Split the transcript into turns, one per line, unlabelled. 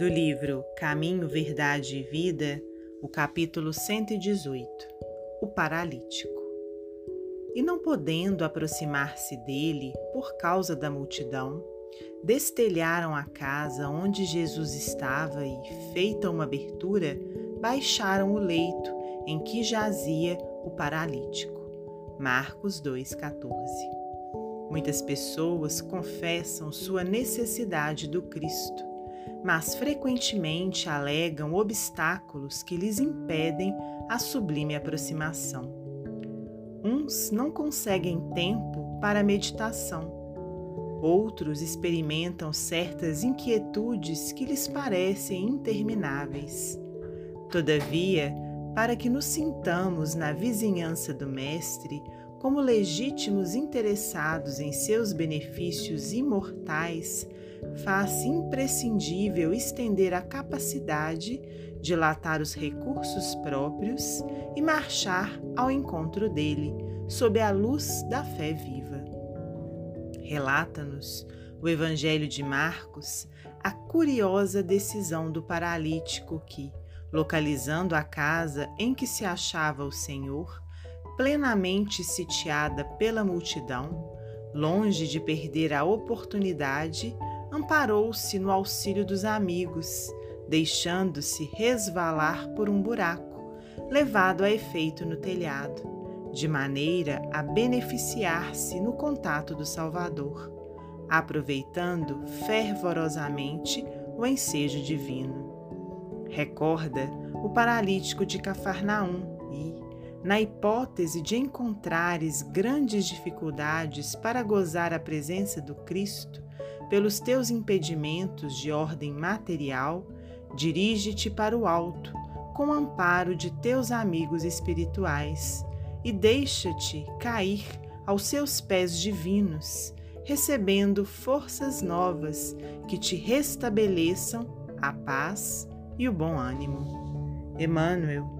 Do livro Caminho, Verdade e Vida, o capítulo 118 O Paralítico. E não podendo aproximar-se dele por causa da multidão, destelharam a casa onde Jesus estava e, feita uma abertura, baixaram o leito em que jazia o paralítico. Marcos 2,14 Muitas pessoas confessam sua necessidade do Cristo, mas frequentemente alegam obstáculos que lhes impedem a sublime aproximação. Uns não conseguem tempo para a meditação, outros experimentam certas inquietudes que lhes parecem intermináveis. Todavia, para que nos sintamos na vizinhança do Mestre, como legítimos interessados em seus benefícios imortais, faz-se imprescindível estender a capacidade, dilatar os recursos próprios e marchar ao encontro dele, sob a luz da fé viva. Relata-nos o Evangelho de Marcos a curiosa decisão do paralítico que, localizando a casa em que se achava o Senhor, plenamente sitiada pela multidão, longe de perder a oportunidade, amparou-se no auxílio dos amigos, deixando-se resvalar por um buraco, levado a efeito no telhado, de maneira a beneficiar-se no contato do Salvador, aproveitando fervorosamente o ensejo divino. Recorda o paralítico de Cafarnaum na hipótese de encontrares grandes dificuldades para gozar a presença do Cristo, pelos teus impedimentos de ordem material, dirige-te para o alto, com amparo de teus amigos espirituais, e deixa-te cair aos seus pés divinos, recebendo forças novas que te restabeleçam a paz e o bom ânimo. Emmanuel